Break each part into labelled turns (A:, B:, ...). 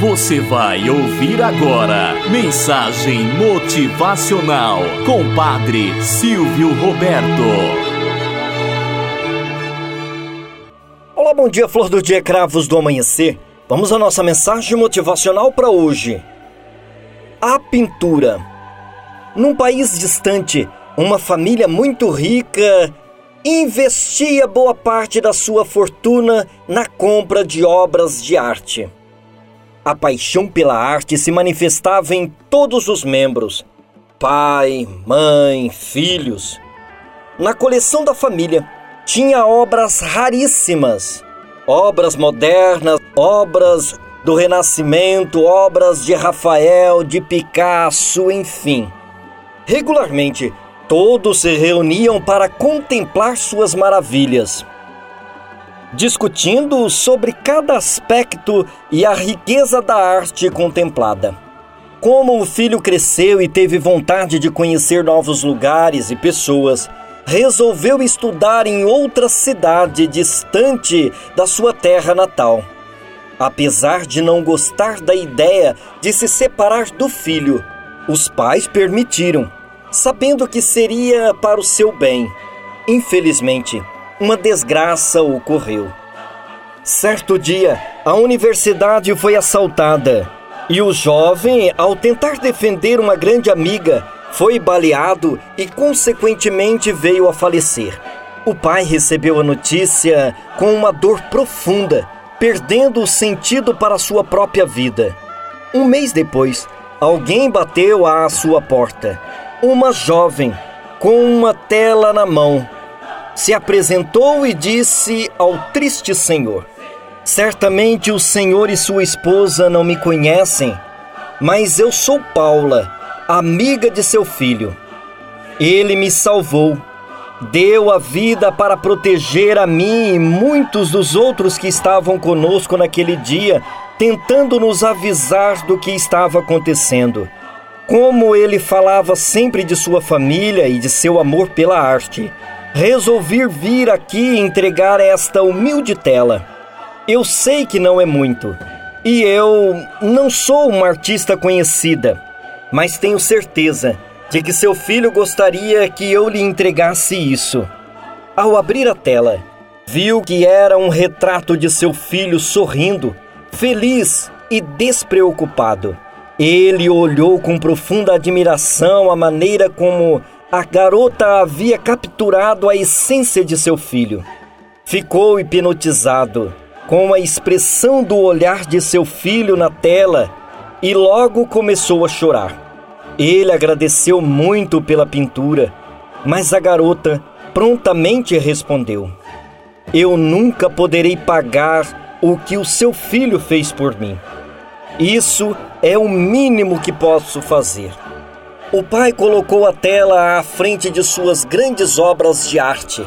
A: Você vai ouvir agora Mensagem Motivacional com Padre Silvio Roberto.
B: Olá, bom dia, flor do dia, cravos do amanhecer. Vamos à nossa mensagem motivacional para hoje. A pintura. Num país distante, uma família muito rica investia boa parte da sua fortuna na compra de obras de arte. A paixão pela arte se manifestava em todos os membros: pai, mãe, filhos. Na coleção da família tinha obras raríssimas, obras modernas, obras do Renascimento, obras de Rafael, de Picasso, enfim. Regularmente, todos se reuniam para contemplar suas maravilhas discutindo sobre cada aspecto e a riqueza da arte contemplada. Como o filho cresceu e teve vontade de conhecer novos lugares e pessoas, resolveu estudar em outra cidade distante da sua terra natal. Apesar de não gostar da ideia de se separar do filho, os pais permitiram, sabendo que seria para o seu bem. Infelizmente, uma desgraça ocorreu. Certo dia, a universidade foi assaltada e o jovem, ao tentar defender uma grande amiga, foi baleado e, consequentemente, veio a falecer. O pai recebeu a notícia com uma dor profunda, perdendo o sentido para sua própria vida. Um mês depois, alguém bateu à sua porta. Uma jovem, com uma tela na mão, se apresentou e disse ao triste senhor: Certamente o senhor e sua esposa não me conhecem, mas eu sou Paula, amiga de seu filho. Ele me salvou, deu a vida para proteger a mim e muitos dos outros que estavam conosco naquele dia, tentando nos avisar do que estava acontecendo. Como ele falava sempre de sua família e de seu amor pela arte resolvi vir aqui entregar esta humilde tela. Eu sei que não é muito, e eu não sou uma artista conhecida, mas tenho certeza de que seu filho gostaria que eu lhe entregasse isso. Ao abrir a tela, viu que era um retrato de seu filho sorrindo, feliz e despreocupado. Ele olhou com profunda admiração a maneira como a garota havia capturado a essência de seu filho. Ficou hipnotizado com a expressão do olhar de seu filho na tela e logo começou a chorar. Ele agradeceu muito pela pintura, mas a garota prontamente respondeu: Eu nunca poderei pagar o que o seu filho fez por mim. Isso é o mínimo que posso fazer. O pai colocou a tela à frente de suas grandes obras de arte.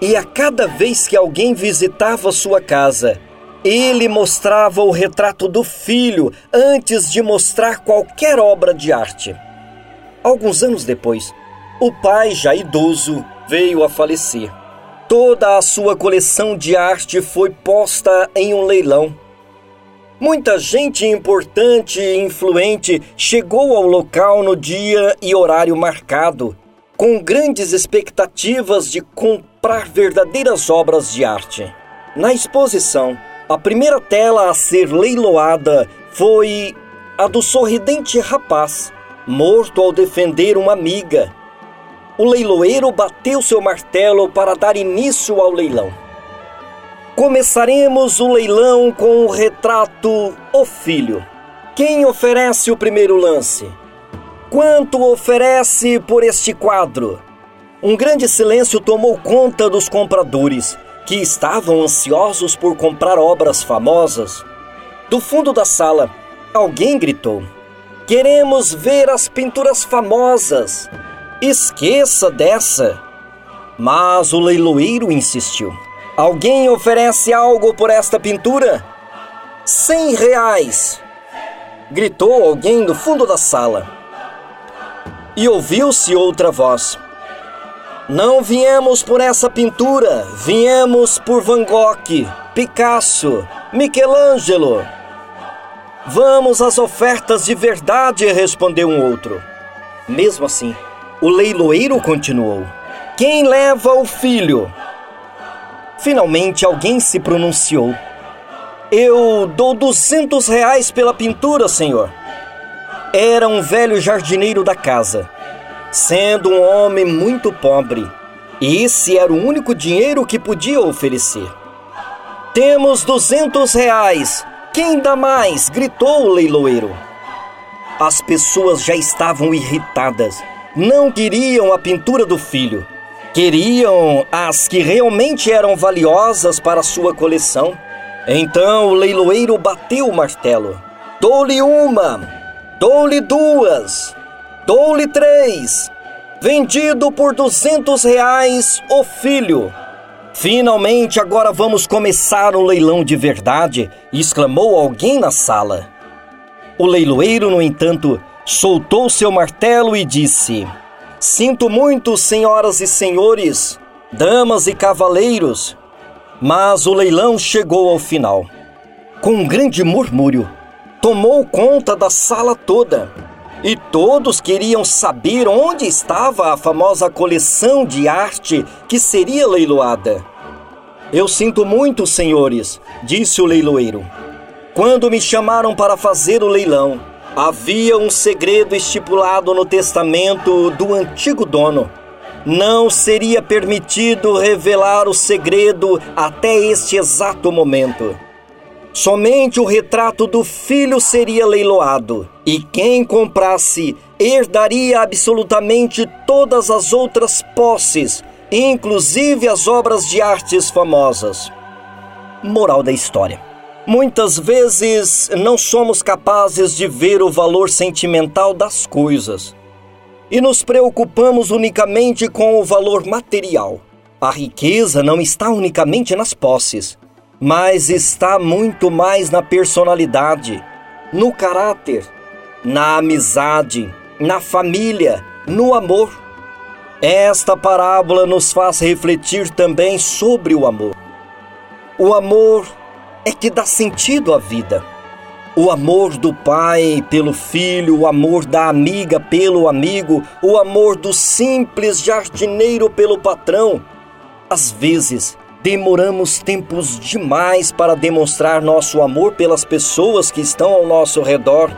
B: E a cada vez que alguém visitava sua casa, ele mostrava o retrato do filho antes de mostrar qualquer obra de arte. Alguns anos depois, o pai, já idoso, veio a falecer. Toda a sua coleção de arte foi posta em um leilão Muita gente importante e influente chegou ao local no dia e horário marcado, com grandes expectativas de comprar verdadeiras obras de arte. Na exposição, a primeira tela a ser leiloada foi a do sorridente rapaz, morto ao defender uma amiga. O leiloeiro bateu seu martelo para dar início ao leilão. Começaremos o leilão com o retrato O Filho. Quem oferece o primeiro lance? Quanto oferece por este quadro? Um grande silêncio tomou conta dos compradores, que estavam ansiosos por comprar obras famosas. Do fundo da sala, alguém gritou: Queremos ver as pinturas famosas! Esqueça dessa! Mas o leiloeiro insistiu. Alguém oferece algo por esta pintura? Cem reais! Gritou alguém do fundo da sala. E ouviu-se outra voz. Não viemos por essa pintura, viemos por Van Gogh, Picasso, Michelangelo. Vamos às ofertas de verdade, respondeu um outro. Mesmo assim, o leiloeiro continuou: Quem leva o filho? Finalmente alguém se pronunciou. Eu dou duzentos reais pela pintura, senhor. Era um velho jardineiro da casa, sendo um homem muito pobre. E esse era o único dinheiro que podia oferecer. Temos duzentos reais. Quem dá mais? gritou o leiloeiro. As pessoas já estavam irritadas. Não queriam a pintura do filho. Queriam as que realmente eram valiosas para sua coleção. Então o leiloeiro bateu o martelo. Dou-lhe uma, dou-lhe duas, dou-lhe três. Vendido por duzentos reais o filho. Finalmente, agora vamos começar o leilão de verdade, exclamou alguém na sala. O leiloeiro, no entanto, soltou seu martelo e disse: Sinto muito, senhoras e senhores, damas e cavaleiros, mas o leilão chegou ao final. Com um grande murmúrio, tomou conta da sala toda. E todos queriam saber onde estava a famosa coleção de arte que seria leiloada. Eu sinto muito, senhores, disse o leiloeiro. Quando me chamaram para fazer o leilão, havia um segredo estipulado no testamento do antigo dono. Não seria permitido revelar o segredo até este exato momento. Somente o retrato do filho seria leiloado, e quem comprasse herdaria absolutamente todas as outras posses, inclusive as obras de artes famosas. Moral da história. Muitas vezes não somos capazes de ver o valor sentimental das coisas e nos preocupamos unicamente com o valor material. A riqueza não está unicamente nas posses, mas está muito mais na personalidade, no caráter, na amizade, na família, no amor. Esta parábola nos faz refletir também sobre o amor. O amor é que dá sentido à vida. O amor do pai pelo filho, o amor da amiga pelo amigo, o amor do simples jardineiro pelo patrão. Às vezes, demoramos tempos demais para demonstrar nosso amor pelas pessoas que estão ao nosso redor.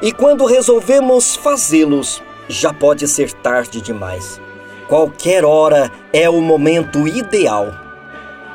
B: E quando resolvemos fazê-los, já pode ser tarde demais. Qualquer hora é o momento ideal.